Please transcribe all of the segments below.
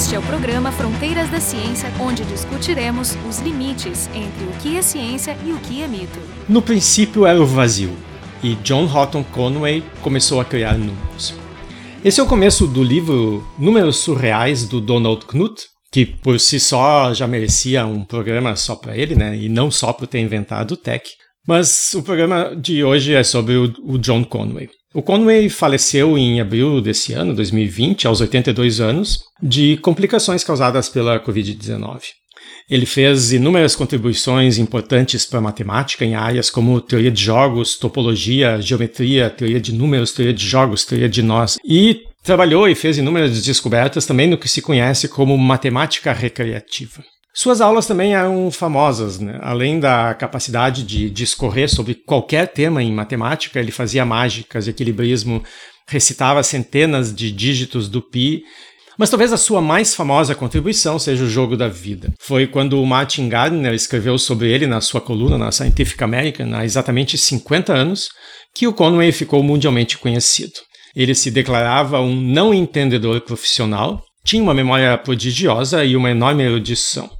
Este é o programa Fronteiras da Ciência, onde discutiremos os limites entre o que é ciência e o que é mito. No princípio era o vazio, e John Houghton Conway começou a criar números. Esse é o começo do livro Números Surreais do Donald Knuth, que por si só já merecia um programa só para ele, né? E não só por ter inventado o tech. Mas o programa de hoje é sobre o, John Conway. O Conway faleceu em abril desse ano, 2020, aos 82 anos, de complicações causadas pela Covid-19. Ele fez inúmeras contribuições importantes para a matemática em áreas como teoria de jogos, topologia, geometria, teoria de números, teoria de jogos, teoria de nós, e trabalhou e fez inúmeras descobertas também no que se conhece como matemática recreativa. Suas aulas também eram famosas, né? além da capacidade de discorrer sobre qualquer tema em matemática, ele fazia mágicas, equilibrismo, recitava centenas de dígitos do pi. Mas talvez a sua mais famosa contribuição seja o jogo da vida. Foi quando o Martin Gardner escreveu sobre ele na sua coluna na Scientific American há exatamente 50 anos que o Conway ficou mundialmente conhecido. Ele se declarava um não entendedor profissional, tinha uma memória prodigiosa e uma enorme erudição.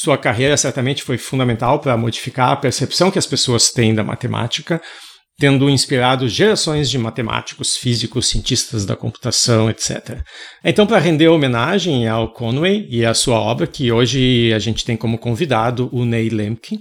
Sua carreira certamente foi fundamental para modificar a percepção que as pessoas têm da matemática, tendo inspirado gerações de matemáticos, físicos, cientistas da computação, etc. Então, para render homenagem ao Conway e à sua obra, que hoje a gente tem como convidado o Ney Lemke,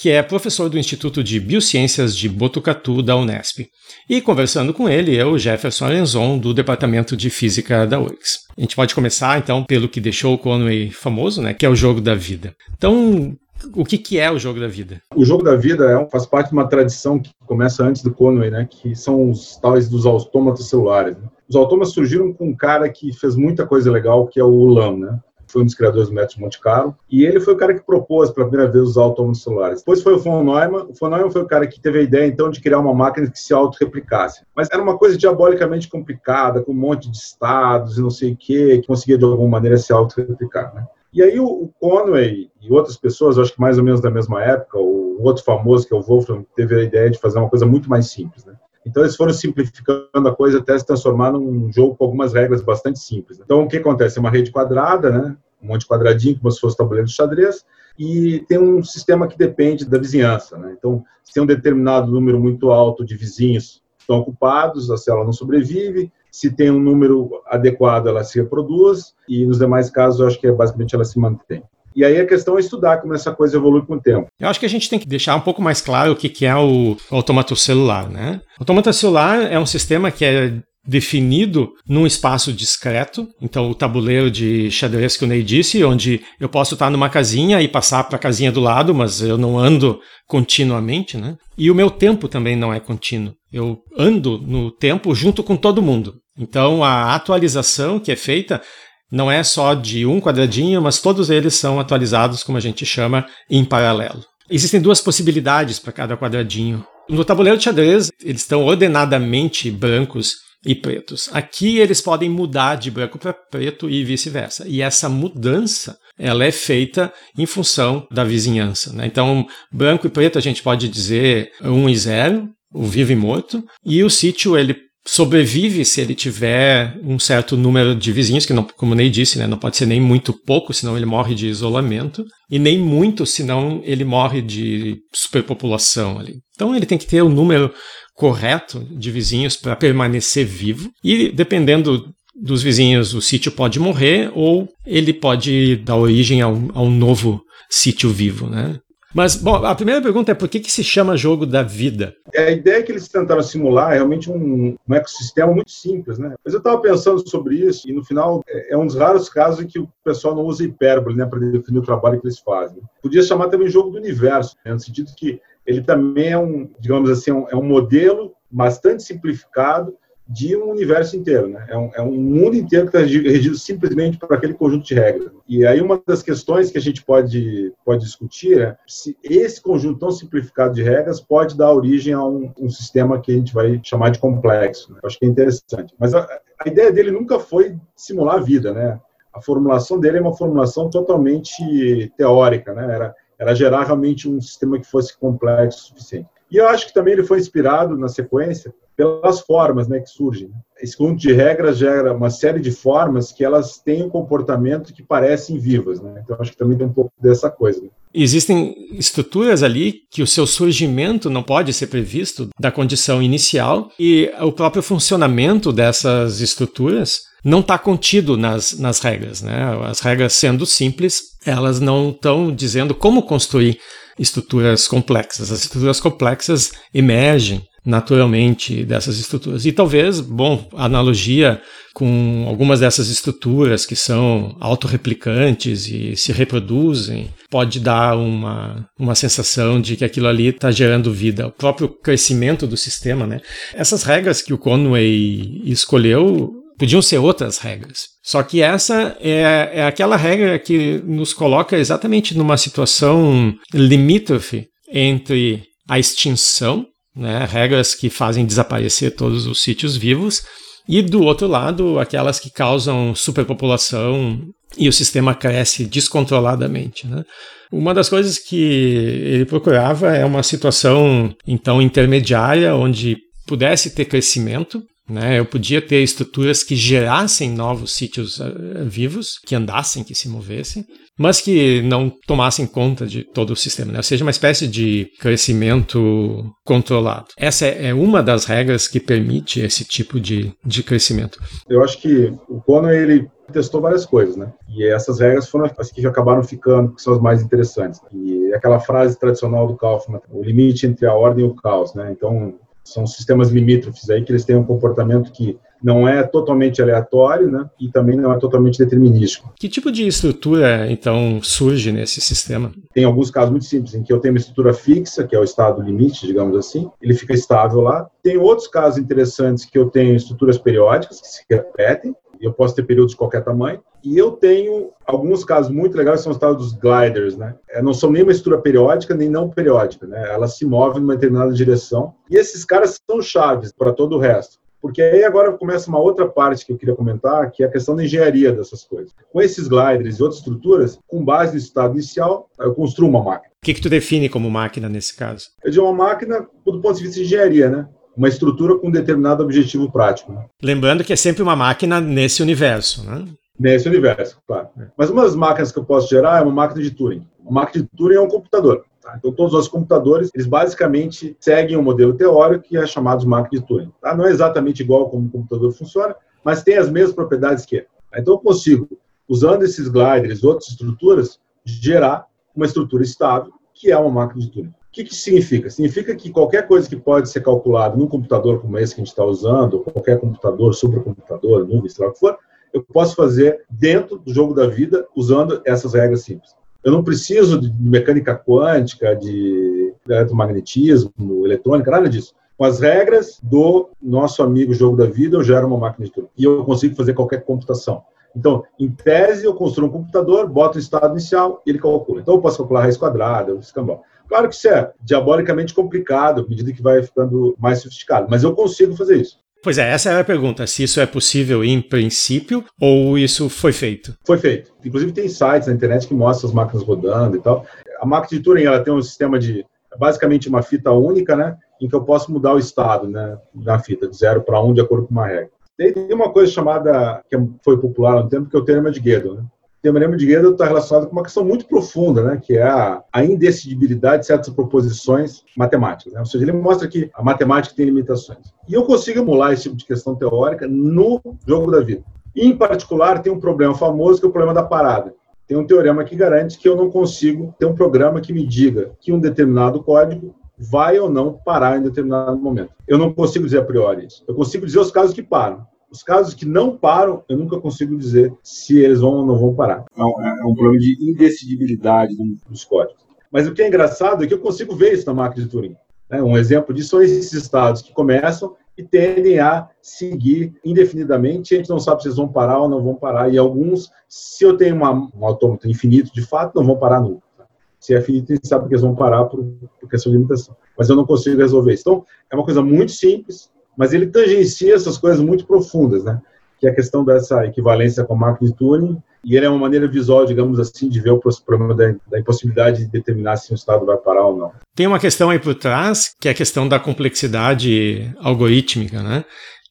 que é professor do Instituto de Biociências de Botucatu da Unesp. E conversando com ele, eu, Jefferson Arenzon, do Departamento de Física da URGS. A gente pode começar, então, pelo que deixou o Conway famoso, né, que é o jogo da vida. Então, o que, que é o jogo da vida? O jogo da vida é faz parte de uma tradição que começa antes do Conway, né, que são os tais dos autômatos celulares. Né? Os autômatos surgiram com um cara que fez muita coisa legal, que é o Ulam, né? Foi um dos criadores do método Monte Carlo, e ele foi o cara que propôs pela primeira vez usar autômatos celulares. Depois foi o von Neumann, o von Neumann foi o cara que teve a ideia, então, de criar uma máquina que se auto-replicasse. Mas era uma coisa diabolicamente complicada, com um monte de estados e não sei o quê, que conseguia, de alguma maneira, se auto-replicar, né? E aí o Conway e outras pessoas, acho que mais ou menos da mesma época, o outro famoso, que é o Wolfram, teve a ideia de fazer uma coisa muito mais simples, né? Então eles foram simplificando a coisa até se transformar num jogo com algumas regras bastante simples. Então o que acontece? É uma rede quadrada, né? um monte de quadradinho, como se fosse tabuleiro de xadrez, e tem um sistema que depende da vizinhança. Né? Então, se tem um determinado número muito alto de vizinhos que estão ocupados, a célula não sobrevive. Se tem um número adequado, ela se reproduz, e nos demais casos, eu acho que é, basicamente ela se mantém. E aí a questão é estudar como essa coisa evolui com o tempo. Eu acho que a gente tem que deixar um pouco mais claro o que é o autômato celular, né? O autômato celular é um sistema que é definido num espaço discreto. Então, o tabuleiro de xadrez que o Ney disse, onde eu posso estar numa casinha e passar para a casinha do lado, mas eu não ando continuamente, né? E o meu tempo também não é contínuo. Eu ando no tempo junto com todo mundo. Então, a atualização que é feita não é só de um quadradinho, mas todos eles são atualizados, como a gente chama, em paralelo. Existem duas possibilidades para cada quadradinho. No tabuleiro de xadrez, eles estão ordenadamente brancos e pretos. Aqui eles podem mudar de branco para preto e vice-versa. E essa mudança ela é feita em função da vizinhança. Né? Então, branco e preto a gente pode dizer 1 e 0, o vivo e morto, e o sítio ele sobrevive se ele tiver um certo número de vizinhos, que não, como Ney disse, né, não pode ser nem muito pouco, senão ele morre de isolamento, e nem muito, senão ele morre de superpopulação ali. Então ele tem que ter o um número correto de vizinhos para permanecer vivo, e dependendo dos vizinhos, o sítio pode morrer ou ele pode dar origem a um, a um novo sítio vivo, né? Mas, bom, a primeira pergunta é por que, que se chama jogo da vida? A ideia que eles tentaram simular é realmente um, um ecossistema muito simples, né? Mas eu estava pensando sobre isso e, no final, é, é um dos raros casos em que o pessoal não usa hipérbole né, para definir o trabalho que eles fazem. Podia chamar também jogo do universo, né, no sentido que ele também é um, digamos assim, é um modelo bastante simplificado de um universo inteiro, né? É um, é um mundo inteiro que está regido simplesmente por aquele conjunto de regras. E aí uma das questões que a gente pode pode discutir é se esse conjunto tão simplificado de regras pode dar origem a um, um sistema que a gente vai chamar de complexo. Né? Acho que é interessante. Mas a, a ideia dele nunca foi simular a vida, né? A formulação dele é uma formulação totalmente teórica, né? Era era gerar realmente um sistema que fosse complexo o suficiente. E eu acho que também ele foi inspirado na sequência pelas formas né, que surgem. Esse conjunto de regras gera uma série de formas que elas têm um comportamento que parecem vivas. Né? Então, acho que também tem um pouco dessa coisa. Né? Existem estruturas ali que o seu surgimento não pode ser previsto da condição inicial e o próprio funcionamento dessas estruturas não está contido nas, nas regras. Né? As regras sendo simples, elas não estão dizendo como construir estruturas complexas. As estruturas complexas emergem naturalmente dessas estruturas. E talvez, bom, analogia com algumas dessas estruturas que são autorreplicantes e se reproduzem, pode dar uma, uma sensação de que aquilo ali está gerando vida. O próprio crescimento do sistema, né? Essas regras que o Conway escolheu podiam ser outras regras. Só que essa é, é aquela regra que nos coloca exatamente numa situação limítrofe entre a extinção né, regras que fazem desaparecer todos os sítios vivos, e do outro lado, aquelas que causam superpopulação e o sistema cresce descontroladamente. Né? Uma das coisas que ele procurava é uma situação, então, intermediária, onde pudesse ter crescimento, né? Eu podia ter estruturas que gerassem novos sítios uh, vivos, que andassem, que se movessem, mas que não tomassem conta de todo o sistema, né? ou seja, uma espécie de crescimento controlado. Essa é, é uma das regras que permite esse tipo de, de crescimento. Eu acho que o Conway ele testou várias coisas, né? E essas regras foram as que acabaram ficando, que são as mais interessantes. E aquela frase tradicional do Kaufman, o limite entre a ordem e o caos, né? Então, são sistemas limítrofes aí que eles têm um comportamento que não é totalmente aleatório, né? E também não é totalmente determinístico. Que tipo de estrutura então surge nesse sistema? Tem alguns casos muito simples em que eu tenho uma estrutura fixa, que é o estado limite, digamos assim, ele fica estável lá. Tem outros casos interessantes que eu tenho estruturas periódicas que se repetem, eu posso ter períodos de qualquer tamanho. E eu tenho alguns casos muito legais, são os tal dos gliders, né? Não são nem uma estrutura periódica, nem não periódica, né? Elas se movem numa determinada direção. E esses caras são chaves para todo o resto. Porque aí agora começa uma outra parte que eu queria comentar, que é a questão da engenharia dessas coisas. Com esses gliders e outras estruturas, com base no estado inicial, eu construo uma máquina. O que, que tu define como máquina nesse caso? Eu digo uma máquina do ponto de vista de engenharia, né? Uma estrutura com um determinado objetivo prático. Né? Lembrando que é sempre uma máquina nesse universo, né? Nesse universo, claro. É. Mas uma das máquinas que eu posso gerar é uma máquina de Turing. Uma máquina de Turing é um computador. Tá? Então, todos os computadores, eles basicamente seguem um modelo teórico que é chamado de máquina de Turing. Tá? Não é exatamente igual como o computador funciona, mas tem as mesmas propriedades que é. Então, eu consigo, usando esses gliders, outras estruturas, gerar uma estrutura estável, que é uma máquina de Turing. O que, que significa? Significa que qualquer coisa que pode ser calculada num computador como esse que a gente está usando, qualquer computador, supercomputador, nuvem, sei lá o que for, eu posso fazer dentro do jogo da vida usando essas regras simples. Eu não preciso de mecânica quântica, de eletromagnetismo, eletrônica, nada disso. Com as regras do nosso amigo jogo da vida, eu gero uma máquina de tudo. E eu consigo fazer qualquer computação. Então, em tese, eu construo um computador, boto o estado inicial e ele calcula. Então, eu posso calcular raiz quadrada, escambau. Claro que isso é diabolicamente complicado, à medida que vai ficando mais sofisticado, mas eu consigo fazer isso. Pois é, essa é a pergunta: se isso é possível em princípio ou isso foi feito? Foi feito. Inclusive, tem sites na internet que mostram as máquinas rodando e tal. A máquina de Turing ela tem um sistema de basicamente uma fita única, né? Em que eu posso mudar o estado né, da fita, de zero para um, de acordo com uma regra. Tem uma coisa chamada, que foi popular há um tempo, que é o Teorema de Gödel. Né? Teorema de Gödel está relacionado com uma questão muito profunda, né? que é a, a indecidibilidade de certas proposições matemáticas. Né? Ou seja, ele mostra que a matemática tem limitações. E eu consigo emular esse tipo de questão teórica no jogo da vida. E, em particular, tem um problema famoso que é o problema da parada. Tem um teorema que garante que eu não consigo ter um programa que me diga que um determinado código vai ou não parar em determinado momento. Eu não consigo dizer a priori isso. Eu consigo dizer os casos que param. Os casos que não param, eu nunca consigo dizer se eles vão ou não vão parar. É um, é um problema de indecidibilidade dos códigos. Mas o que é engraçado é que eu consigo ver isso na máquina de Turing. Né? Um exemplo disso são esses estados que começam e tendem a seguir indefinidamente. A gente não sabe se eles vão parar ou não vão parar. E alguns, se eu tenho uma, um autômato infinito, de fato, não vão parar nunca. Se é finito, a gente sabe que eles vão parar por, por questão de limitação. Mas eu não consigo resolver isso. Então, é uma coisa muito simples, mas ele tangencia essas coisas muito profundas, né? Que é a questão dessa equivalência com a máquina de Turing e ele é uma maneira visual, digamos assim, de ver o problema da, da impossibilidade de determinar se um estado vai parar ou não. Tem uma questão aí por trás, que é a questão da complexidade algorítmica, né?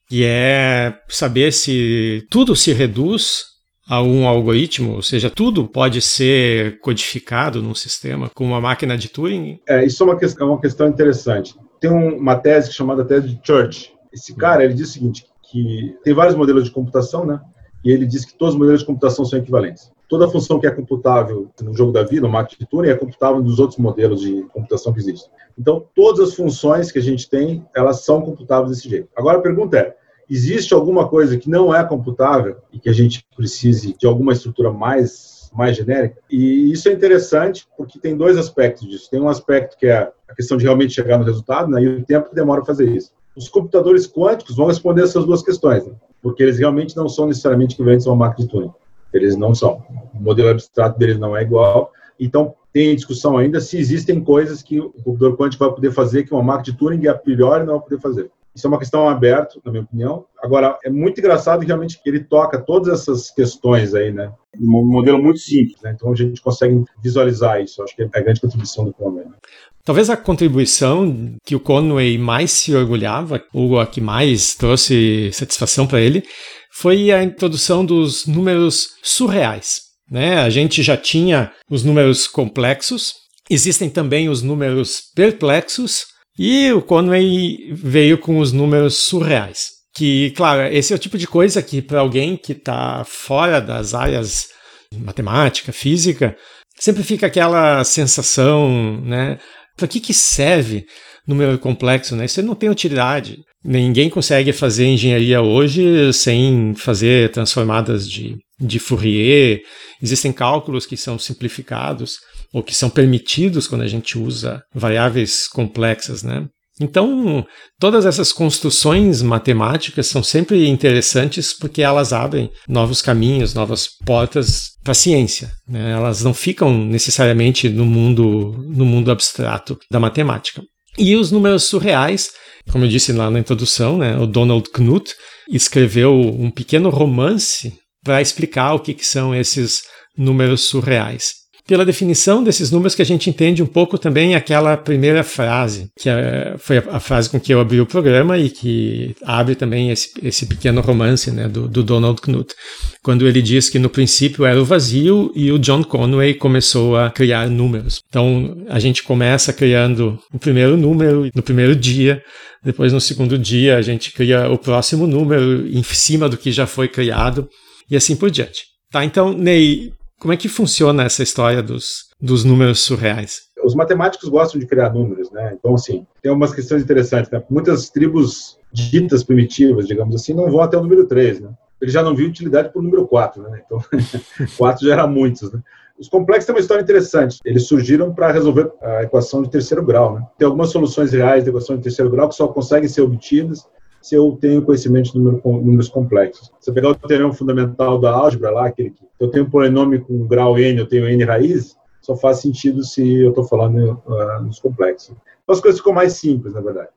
E é saber se tudo se reduz a um algoritmo, ou seja, tudo pode ser codificado num sistema com uma máquina de Turing? É, isso é uma, questão, é uma questão interessante. Tem um, uma tese chamada tese de Church. Esse cara, ele diz o seguinte, que tem vários modelos de computação, né? E ele diz que todos os modelos de computação são equivalentes. Toda função que é computável no jogo da vida, no máquina de Turing, é computável nos outros modelos de computação que existem. Então, todas as funções que a gente tem, elas são computáveis desse jeito. Agora a pergunta é, existe alguma coisa que não é computável e que a gente precise de alguma estrutura mais mais genérica. E isso é interessante porque tem dois aspectos disso. Tem um aspecto que é a questão de realmente chegar no resultado, né, e o tempo que demora fazer isso. Os computadores quânticos vão responder essas duas questões, né, porque eles realmente não são necessariamente equivalentes a uma máquina de Turing. Eles não são. O modelo abstrato deles não é igual. Então, tem discussão ainda se existem coisas que o computador quântico vai poder fazer que uma máquina de Turing, a priori, não vai poder fazer. Isso é uma questão aberta, na minha opinião. Agora, é muito engraçado realmente que ele toca todas essas questões aí, né? Um modelo muito simples, né? Então a gente consegue visualizar isso. Acho que é a grande contribuição do Conway. Né? Talvez a contribuição que o Conway mais se orgulhava, ou a que mais trouxe satisfação para ele, foi a introdução dos números surreais. Né? A gente já tinha os números complexos, existem também os números perplexos, e o Conway veio com os números surreais. Que, claro, esse é o tipo de coisa que, para alguém que está fora das áreas de matemática, física, sempre fica aquela sensação, né? Para que, que serve número complexo, né? Isso não tem utilidade. Ninguém consegue fazer engenharia hoje sem fazer transformadas de, de Fourier. Existem cálculos que são simplificados ou que são permitidos quando a gente usa variáveis complexas, né? Então, todas essas construções matemáticas são sempre interessantes porque elas abrem novos caminhos, novas portas para a ciência. Né? Elas não ficam necessariamente no mundo, no mundo abstrato da matemática. E os números surreais, como eu disse lá na introdução, né? o Donald Knuth escreveu um pequeno romance para explicar o que, que são esses números surreais pela definição desses números que a gente entende um pouco também aquela primeira frase, que é, foi a, frase com que eu abri o programa e que abre também esse, esse pequeno romance né, do, do, Donald Knuth, quando ele diz que no princípio era o vazio e o John Conway começou a criar números. Então a gente começa criando o primeiro número no primeiro dia, depois no segundo dia a gente cria o próximo número em cima do que já foi criado e assim por diante. Tá, então, Ney, como é que funciona essa história dos, dos números surreais? Os matemáticos gostam de criar números, né? Então, assim, tem algumas questões interessantes. Né? Muitas tribos ditas primitivas, digamos assim, não vão até o número 3, né? Ele já não viu utilidade para o número 4, né? Então, 4 já era muitos, né? Os complexos têm uma história interessante. Eles surgiram para resolver a equação de terceiro grau. Né? Tem algumas soluções reais da equação de terceiro grau que só conseguem ser obtidas se eu tenho conhecimento de número, números complexos. Se eu pegar o teorema fundamental da álgebra lá, aquele que eu tenho um polinômio com grau n, eu tenho n raízes, só faz sentido se eu estou falando uh, nos complexos. Então as coisas ficam mais simples, na verdade.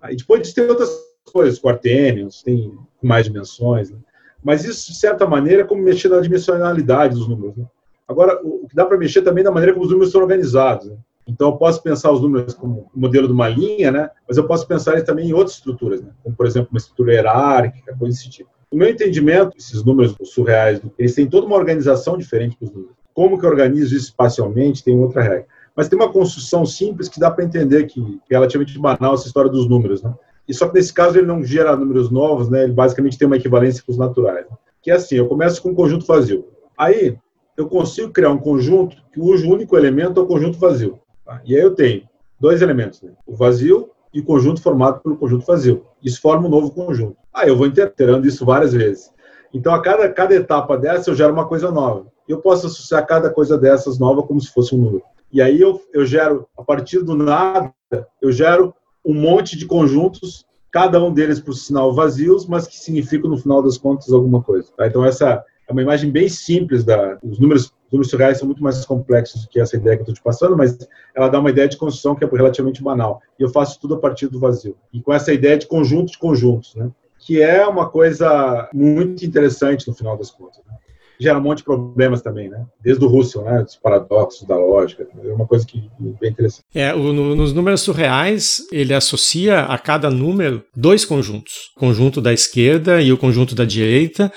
Aí depois tem outras coisas, quartênios, tem mais dimensões, né? mas isso, de certa maneira, é como mexer na dimensionalidade dos números. Né? Agora, o que dá para mexer também é maneira como os números são organizados. Né? Então, eu posso pensar os números como modelo de uma linha, né? mas eu posso pensar eles também em outras estruturas, né? como, por exemplo, uma estrutura hierárquica, coisa desse tipo. No meu entendimento, esses números surreais, eles têm toda uma organização diferente para os números. Como que eu organizo isso espacialmente tem outra regra. Mas tem uma construção simples que dá para entender que, que é relativamente banal essa história dos números. Né? E só que nesse caso ele não gera números novos, né? ele basicamente tem uma equivalência com os naturais. Né? Que é assim, eu começo com um conjunto vazio. Aí eu consigo criar um conjunto cujo único elemento é o conjunto vazio. Tá? E aí eu tenho dois elementos, né? o vazio e o conjunto formado pelo conjunto vazio. Isso forma um novo conjunto. Aí eu vou iterando isso várias vezes. Então, a cada, cada etapa dessa, eu gero uma coisa nova. Eu posso associar cada coisa dessas nova como se fosse um número. E aí eu, eu gero, a partir do nada, eu gero um monte de conjuntos, cada um deles por sinal vazios, mas que significam, no final das contas, alguma coisa. Tá? Então, essa é uma imagem bem simples da os números os números surreais são muito mais complexos do que essa ideia que eu estou te passando, mas ela dá uma ideia de construção que é relativamente banal. E eu faço tudo a partir do vazio. E com essa ideia de conjunto de conjuntos, né? que é uma coisa muito interessante no final das contas. Né? gera um monte de problemas também, né? Desde o Russell, né? Dos paradoxos da lógica. É uma coisa que é bem interessante. É, o, no, nos números surreais, ele associa a cada número dois conjuntos. O conjunto da esquerda e o conjunto da direita.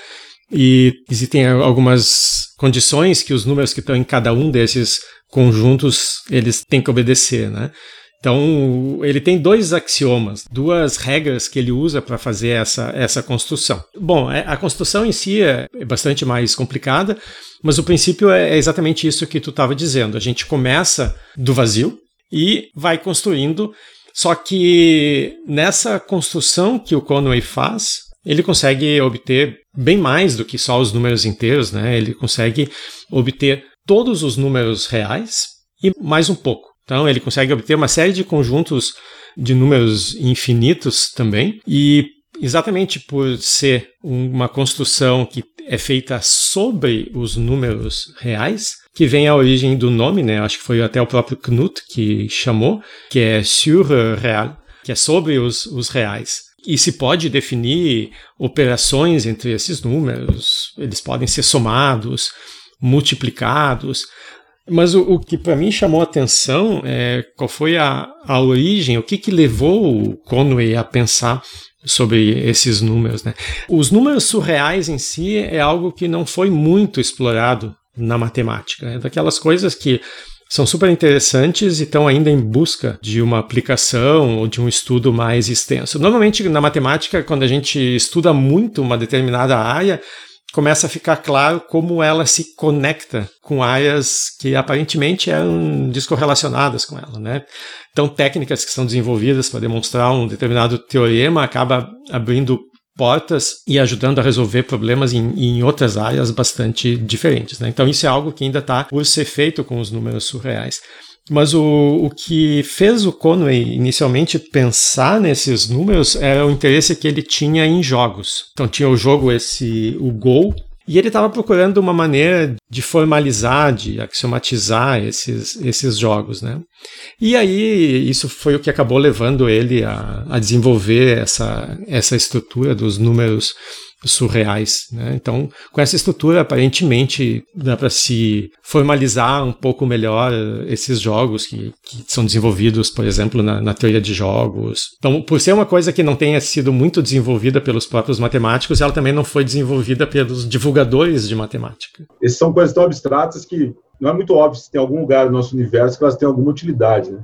E existem algumas condições que os números que estão em cada um desses conjuntos, eles têm que obedecer, né? Então, ele tem dois axiomas, duas regras que ele usa para fazer essa, essa construção. Bom, é, a construção em si é bastante mais complicada, mas o princípio é exatamente isso que tu estava dizendo. A gente começa do vazio e vai construindo, só que nessa construção que o Conway faz, ele consegue obter bem mais do que só os números inteiros, né? Ele consegue obter todos os números reais e mais um pouco. Então, ele consegue obter uma série de conjuntos de números infinitos também, e exatamente por ser uma construção que é feita sobre os números reais, que vem a origem do nome, né? Acho que foi até o próprio Knut que chamou, que é sur real, que é sobre os, os reais. E se pode definir operações entre esses números, eles podem ser somados, multiplicados, mas o, o que para mim chamou a atenção é qual foi a, a origem, o que, que levou o Conway a pensar sobre esses números. Né? Os números surreais em si é algo que não foi muito explorado na matemática. É daquelas coisas que são super interessantes e estão ainda em busca de uma aplicação ou de um estudo mais extenso. Normalmente, na matemática, quando a gente estuda muito uma determinada área, começa a ficar claro como ela se conecta com áreas que aparentemente eram descorrelacionadas com ela, né? Então, técnicas que são desenvolvidas para demonstrar um determinado teorema acaba abrindo portas e ajudando a resolver problemas em, em outras áreas bastante diferentes. Né? Então, isso é algo que ainda está por ser feito com os números surreais. Mas o, o que fez o Conway inicialmente pensar nesses números era o interesse que ele tinha em jogos. Então tinha o jogo esse o Go e ele estava procurando uma maneira de formalizar, de axiomatizar esses, esses jogos, né? E aí isso foi o que acabou levando ele a, a desenvolver essa, essa estrutura dos números surreais. Né? Então, com essa estrutura, aparentemente dá para se formalizar um pouco melhor esses jogos que, que são desenvolvidos, por exemplo, na, na, teoria de jogos. Então, por ser uma coisa que não tenha sido muito desenvolvida pelos próprios matemáticos, ela também não foi desenvolvida pelos divulgadores de matemática. Essas são coisas tão abstratas que não é muito óbvio se tem algum lugar no nosso universo que elas têm alguma utilidade, né?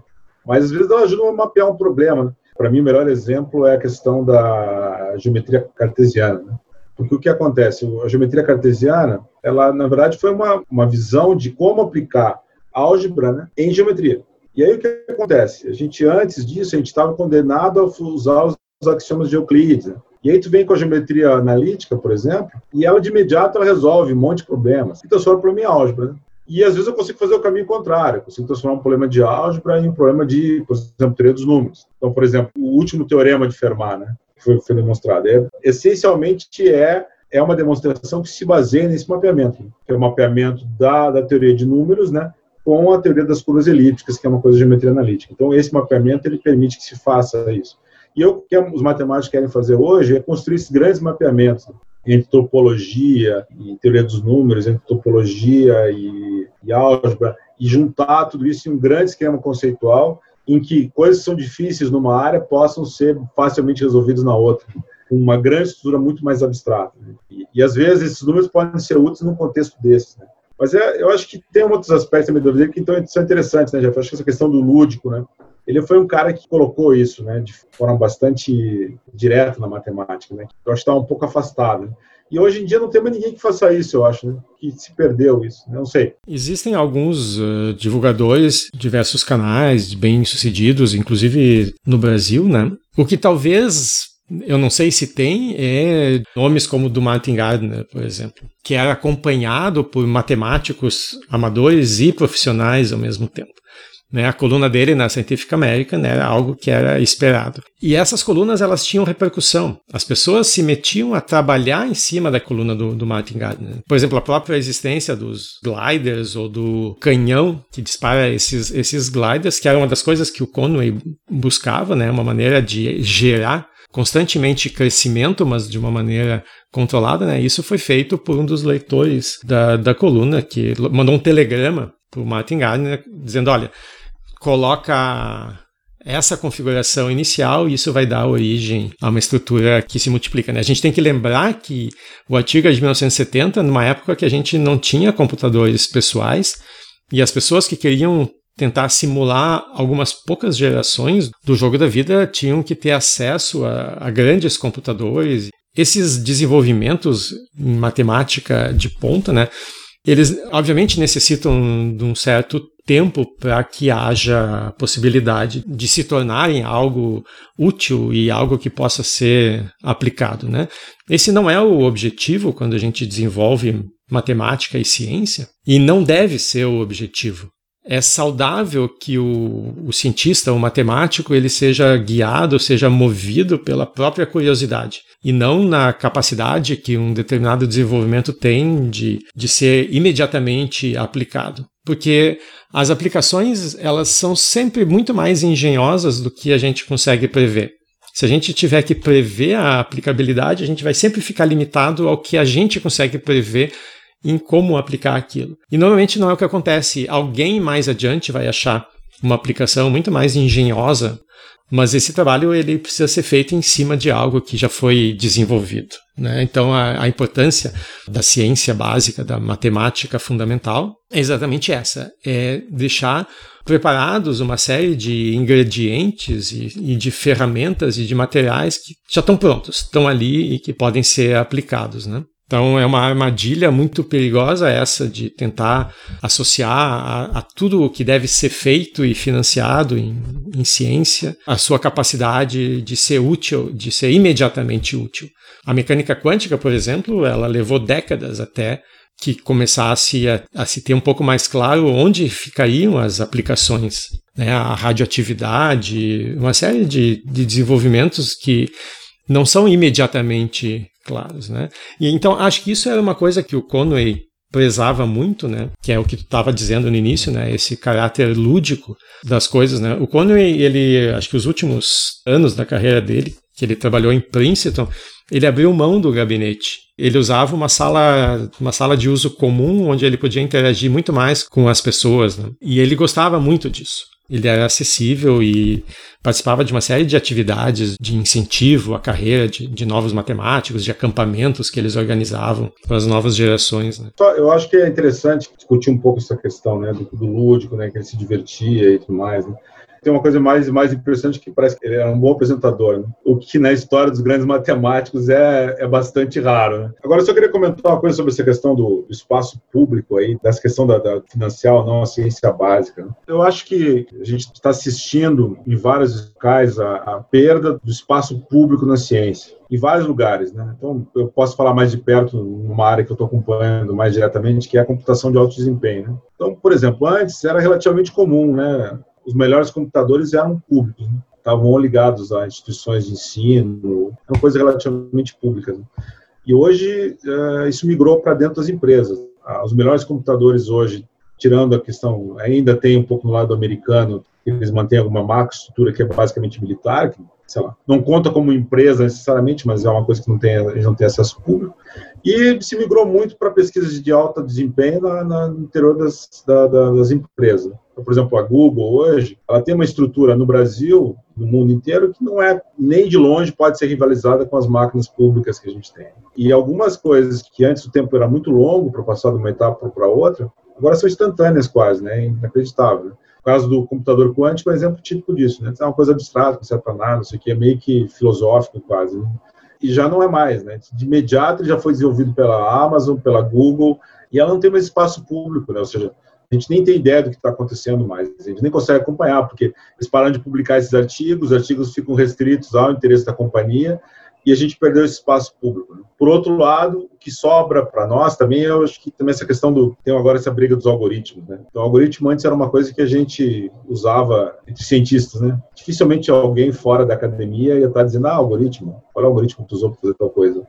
Mas às vezes elas ajudam a mapear um problema. Né? Para mim, o melhor exemplo é a questão da geometria cartesiana. Né? Porque o que acontece? A geometria cartesiana, ela, na verdade, foi uma, uma visão de como aplicar álgebra né, em geometria. E aí o que acontece? A gente, antes disso, a gente estava condenado a usar os, os axiomas de Euclides. Né? E aí tu vem com a geometria analítica, por exemplo, e ela de imediato ela resolve um monte de problemas e transforma problema em álgebra. Né? E às vezes eu consigo fazer o caminho contrário, eu consigo transformar um problema de álgebra em um problema de, por exemplo, teoria dos números. Então, por exemplo, o último teorema de Fermat, né, foi, foi demonstrado, é, essencialmente é é uma demonstração que se baseia nesse mapeamento, que é o mapeamento da, da teoria de números, né, com a teoria das curvas elípticas, que é uma coisa de geometria analítica. Então, esse mapeamento ele permite que se faça isso. E o que os matemáticos querem fazer hoje é construir esses grandes mapeamentos entre topologia e teoria dos números, entre topologia e, e álgebra, e juntar tudo isso em um grande esquema conceitual em que coisas que são difíceis numa área possam ser facilmente resolvidas na outra, com uma grande estrutura muito mais abstrata. E, e, às vezes esses números podem ser úteis num contexto desse. Né? Mas é, eu acho que tem outros aspectos também do que então, são interessantes, né, Jeff? Eu acho que essa questão do lúdico, né? Ele foi um cara que colocou isso, né, de forma bastante direta na matemática, né? Eu acho que está um pouco afastado. Né? E hoje em dia não tem mais ninguém que faça isso, eu acho, né? Que se perdeu isso, né? não sei. Existem alguns uh, divulgadores, diversos canais bem-sucedidos, inclusive no Brasil, né? O que talvez eu não sei se tem, é nomes como do Martin Gardner, por exemplo, que era acompanhado por matemáticos amadores e profissionais ao mesmo tempo. Né? A coluna dele na Scientific American né, era algo que era esperado. E essas colunas elas tinham repercussão. As pessoas se metiam a trabalhar em cima da coluna do, do Martin Gardner. Por exemplo, a própria existência dos gliders ou do canhão que dispara esses, esses gliders, que era uma das coisas que o Conway buscava, né, uma maneira de gerar constantemente crescimento, mas de uma maneira controlada, né? Isso foi feito por um dos leitores da, da coluna, que mandou um telegrama para o Martin Gardner dizendo, olha, coloca essa configuração inicial e isso vai dar origem a uma estrutura que se multiplica. Né? A gente tem que lembrar que o artigo é de 1970, numa época que a gente não tinha computadores pessoais e as pessoas que queriam tentar simular algumas poucas gerações do jogo da vida tinham que ter acesso a, a grandes computadores. Esses desenvolvimentos em matemática de ponta, né? Eles, obviamente, necessitam de um certo tempo para que haja possibilidade de se tornarem algo útil e algo que possa ser aplicado. Né? Esse não é o objetivo quando a gente desenvolve matemática e ciência, e não deve ser o objetivo é saudável que o, o, cientista, o matemático, ele seja guiado, seja movido pela própria curiosidade e não na capacidade que um determinado desenvolvimento tem de, de ser imediatamente aplicado. Porque as aplicações, elas são sempre muito mais engenhosas do que a gente consegue prever. Se a gente tiver que prever a aplicabilidade, a gente vai sempre ficar limitado ao que a gente consegue prever em como aplicar aquilo. E normalmente não é o que acontece. Alguém mais adiante vai achar uma aplicação muito mais engenhosa, mas esse trabalho ele precisa ser feito em cima de algo que já foi desenvolvido. Né? Então a, a, importância da ciência básica, da matemática fundamental, é exatamente essa: é deixar preparados uma série de ingredientes e, e de ferramentas e de materiais que já estão prontos, estão ali e que podem ser aplicados. Né? Então é uma armadilha muito perigosa essa de tentar associar a, a tudo o que deve ser feito e financiado em, em, ciência a sua capacidade de ser útil, de ser imediatamente útil. A mecânica quântica, por exemplo, ela levou décadas até que começasse a, a se ter um pouco mais claro onde ficariam as aplicações, né? a radioatividade, uma série de, de desenvolvimentos que não são imediatamente claros, né? E então acho que isso era uma coisa que o Conway prezava muito, né? Que é o que tu estava dizendo no início, né? Esse caráter lúdico das coisas, né? O Conway, ele, acho que os últimos anos da carreira dele, que ele trabalhou em Princeton, ele abriu mão do gabinete. Ele usava uma sala, uma sala de uso comum, onde ele podia interagir muito mais com as pessoas, né? E ele gostava muito disso ele era acessível e participava de uma série de atividades de incentivo à carreira de, de novos matemáticos, de acampamentos que eles organizavam para as novas gerações. Né? Eu acho que é interessante discutir um pouco essa questão né, do, do lúdico, né, que ele se divertia e tudo mais. Né? Tem uma coisa mais, mais impressionante que parece que ele era um bom apresentador, né? o que na história dos grandes matemáticos é, é bastante raro. Né? Agora, eu só queria comentar uma coisa sobre essa questão do, espaço público aí, dessa questão da, da financial, não a ciência básica. Né? Eu acho que a gente está assistindo em vários locais a, a perda do espaço público na ciência em vários lugares, né? Então, eu posso falar mais de perto numa área que eu estou acompanhando mais diretamente, que é a computação de alto desempenho. Né? Então, por exemplo, antes era relativamente comum, né? Os melhores computadores eram públicos, né? estavam ligados a instituições de ensino, eram coisas relativamente públicas. Né? E hoje uh, isso migrou para dentro das empresas. Uh, os melhores computadores hoje, tirando a questão, ainda tem um pouco no lado americano, eles mantêm alguma macroestrutura que é basicamente militar, que, sei lá, não conta como empresa necessariamente, mas é uma coisa que não tem, não têm acesso público. E se migrou muito para pesquisas de alto desempenho na, na, no interior das, da, das empresas. Então, por exemplo, a Google hoje, ela tem uma estrutura no Brasil, no mundo inteiro, que não é nem de longe pode ser rivalizada com as máquinas públicas que a gente tem. E algumas coisas que antes o tempo era muito longo para passar de uma etapa para outra, agora são instantâneas quase, né? Inacreditável. O caso do computador quântico é um exemplo típico disso, né? É uma coisa abstrata, não serve para nada, isso aqui é meio que filosófico quase. Né? E já não é mais, né? De imediato ele já foi desenvolvido pela Amazon, pela Google, e ela não tem mais espaço público, né? Ou seja, a gente nem tem ideia do que está acontecendo mais, a gente nem consegue acompanhar, porque eles param de publicar esses artigos, os artigos ficam restritos ao interesse da companhia, e a gente perdeu esse espaço público. Né? Por outro lado, o que sobra para nós também, eu acho que também essa questão do. Tem agora essa briga dos algoritmos. Né? Então, o algoritmo antes era uma coisa que a gente usava entre cientistas. Né? Dificilmente alguém fora da academia ia estar dizendo, ah, algoritmo, qual é o algoritmo que tu usou para fazer tal coisa?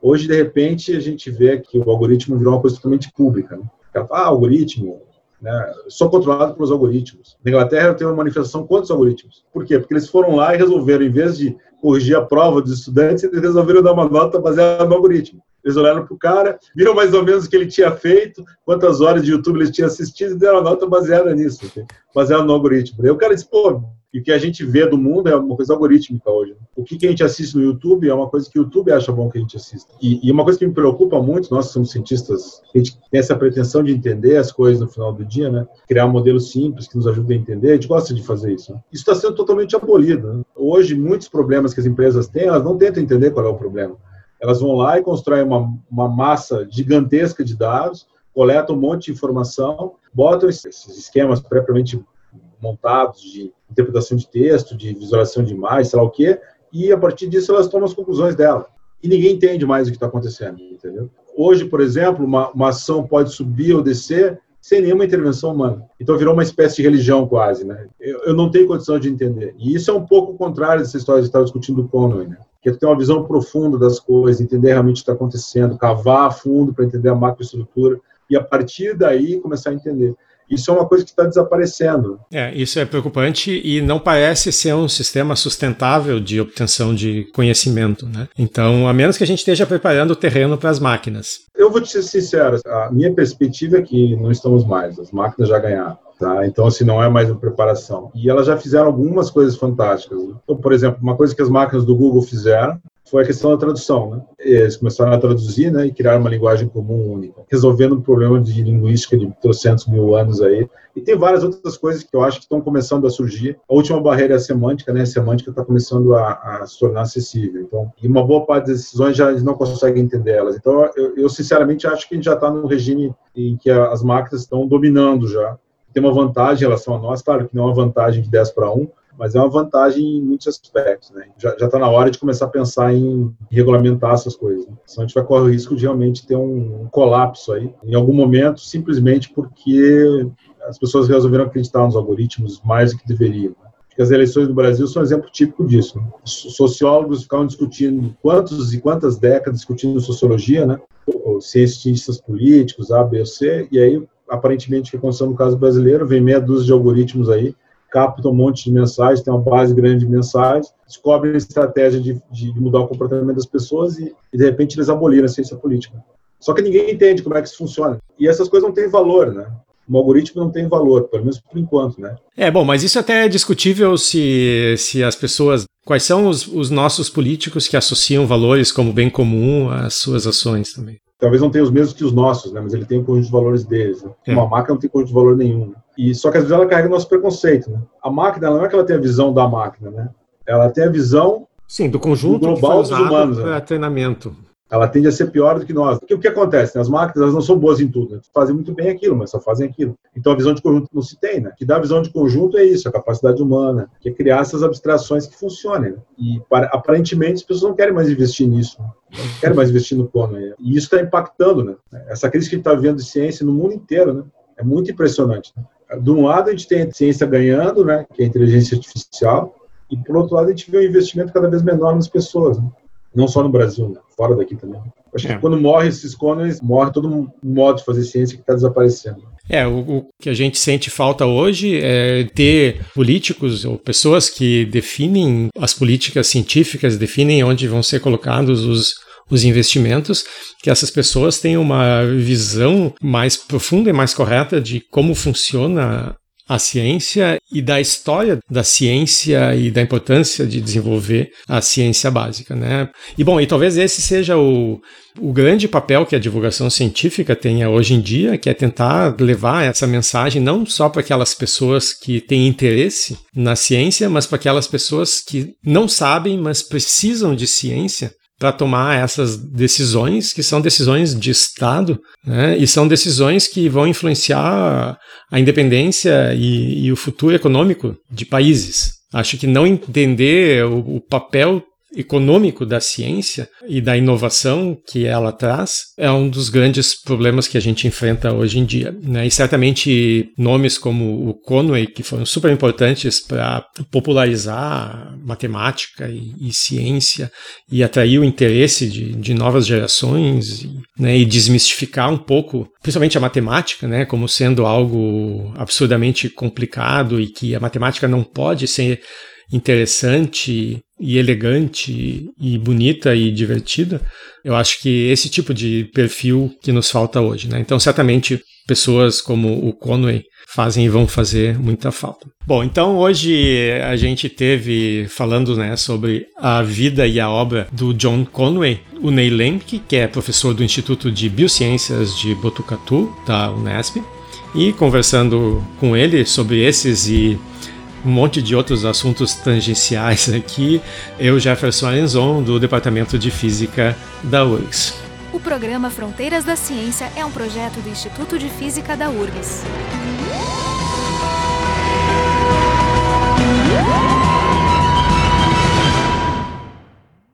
Hoje, de repente, a gente vê que o algoritmo virou uma coisa totalmente pública. Né? Ah, algoritmo, né? Sou controlado pelos algoritmos. Na Inglaterra tem uma manifestação contra os algoritmos. Por quê? Porque eles foram lá e resolveram, em vez de corrigir a prova dos estudantes, eles resolveram dar uma nota baseada no algoritmo. Eles olharam para o cara, viram mais ou menos o que ele tinha feito, quantas horas de YouTube ele tinha assistido e deram a nota baseada nisso, baseada no algoritmo. Aí o cara disse, pô, e o que a gente vê do mundo é uma coisa algorítmica hoje. O que, a gente assiste no YouTube é uma coisa que o YouTube acha bom que a gente assista. E uma coisa que me preocupa muito, nós somos cientistas, a gente tem essa pretensão de entender as coisas no final do dia, né? Criar um modelo simples que nos ajude a entender, a gente gosta de fazer isso. Né? Isso está sendo totalmente abolido. Né? Hoje, muitos problemas que as empresas têm, elas não tentam entender qual é o problema. Elas vão lá e constroem uma, uma massa gigantesca de dados, coletam um monte de informação, botam esses esquemas previamente montados de interpretação de texto, de visualização de imagens, sei lá o quê, e a partir disso elas tomam as conclusões dela. E ninguém entende mais o que está acontecendo, entendeu? Hoje, por exemplo, uma, uma ação pode subir ou descer sem nenhuma intervenção humana. Então virou uma espécie de religião quase, né? Eu, eu não tenho condição de entender. E isso é um pouco o contrário dessa história que estava discutindo do Conway, né? Que é ter uma visão profunda das coisas, entender realmente o que está acontecendo, cavar a fundo para entender a macroestrutura e a partir daí começar a entender. Isso é uma coisa que está desaparecendo. É, isso é preocupante e não parece ser um sistema sustentável de obtenção de conhecimento, né? Então, a menos que a gente esteja preparando o terreno para as máquinas. Eu vou te ser sincero, a minha perspectiva é que não estamos mais, as máquinas já ganharam. Tá? Então, assim, não é mais uma preparação. E elas já fizeram algumas coisas fantásticas. Então, por exemplo, uma coisa que as máquinas do Google fizeram foi a questão da tradução. Né? Eles começaram a traduzir né, e criar uma linguagem comum única, resolvendo um problema de linguística de 300 mil anos aí. E tem várias outras coisas que eu acho que estão começando a surgir. A última barreira é a semântica, né? A semântica está começando a, a, se tornar acessível. Então, e uma boa parte das decisões já não conseguem entender elas. Então, eu, eu sinceramente acho que a gente já está num regime em que as máquinas estão dominando já. Tem uma vantagem em relação a nós, claro que não é uma vantagem de 10 para 1, mas é uma vantagem em muitos aspectos. Né? Já está na hora de começar a pensar em regulamentar essas coisas. Né? Senão a gente vai correr o risco de realmente ter um, um colapso aí, em algum momento, simplesmente porque as pessoas resolveram acreditar nos algoritmos mais do que deveriam. Né? as eleições do Brasil são um exemplo típico disso. Né? Sociólogos ficavam discutindo quantos e quantas décadas discutindo sociologia, né? cientistas políticos, A, B C, e aí, aparentemente, o que aconteceu no caso brasileiro, vem meia dúzia de algoritmos aí capta um monte de mensagens, tem uma base grande de mensagens, descobrem estratégia de, de, mudar o comportamento das pessoas e, e, de repente, eles aboliram a ciência política. Só que ninguém entende como é que isso funciona. E essas coisas não têm valor, né? O algoritmo não tem valor, pelo menos por enquanto, né? É, bom, mas isso até é discutível se, se as pessoas. Quais são os, os nossos políticos que associam valores como bem comum às suas ações também? Talvez não tenha os mesmos que os nossos, né? Mas ele tem o um conjunto de valores deles. Né? É. Uma máquina não tem conjunto de valor nenhum. Né? E só que às vezes ela carrega nosso preconceito, né? A máquina não é que ela tem a visão da máquina, né? Ela tem a visão Sim, do conjunto do global dos humanos, para né? treinamento ela tende a ser pior do que nós. Porque o que acontece? Né? As máquinas elas não são boas em tudo, né? fazem muito bem aquilo, mas só fazem aquilo. Então a visão de conjunto não se tem, né? O que dá a visão de conjunto é isso, a capacidade humana, que é criar essas abstrações que funcionem. Né? E para, aparentemente as pessoas não querem mais investir nisso, não querem mais investir no plano. Né? E isso está impactando, né? Essa crise que a gente está vendo de ciência no mundo inteiro, né? É muito impressionante. Né? De um lado a gente tem a ciência ganhando, né? Que é a inteligência artificial, e por outro lado a gente vê um investimento cada vez menor nas pessoas. Né? Não só no Brasil, né? fora daqui também. Acho é. que quando morre esses cones, morre todo um modo de fazer ciência que está desaparecendo. É, o, o, que a gente sente falta hoje é ter políticos ou pessoas que definem as políticas científicas, definem onde vão ser colocados os, os investimentos, que essas pessoas tenham uma visão mais profunda e mais correta de como funciona a ciência e da história da ciência e da importância de desenvolver a ciência básica, né? E bom, e talvez esse seja o, o grande papel que a divulgação científica tenha hoje em dia, que é tentar levar essa mensagem não só para aquelas pessoas que têm interesse na ciência, mas para aquelas pessoas que não sabem, mas precisam de ciência para tomar essas decisões, que são decisões de Estado, né? e são decisões que vão influenciar a independência e, e o futuro econômico de países. Acho que não entender o, o papel econômico da ciência e da inovação que ela traz é um dos grandes problemas que a gente enfrenta hoje em dia. Né? E certamente nomes como o Conway, que foram super importantes para popularizar matemática e, e, ciência e atrair o interesse de, de novas gerações né? e desmistificar um pouco, principalmente a matemática, né? como sendo algo absurdamente complicado e que a matemática não pode ser interessante e elegante e bonita e divertida, eu acho que esse tipo de perfil que nos falta hoje, né? Então, certamente pessoas como o Conway fazem e vão fazer muita falta. Bom, então hoje a gente teve falando né, sobre a vida e a obra do John Conway, o Ney Lemke, que é professor do Instituto de Biociências de Botucatu, da Unesp, e conversando com ele sobre esses e um monte de outros assuntos tangenciais aqui. Eu, Jefferson Arenzon, do Departamento de Física da URGS. O programa Fronteiras da Ciência é um projeto do Instituto de Física da URGS.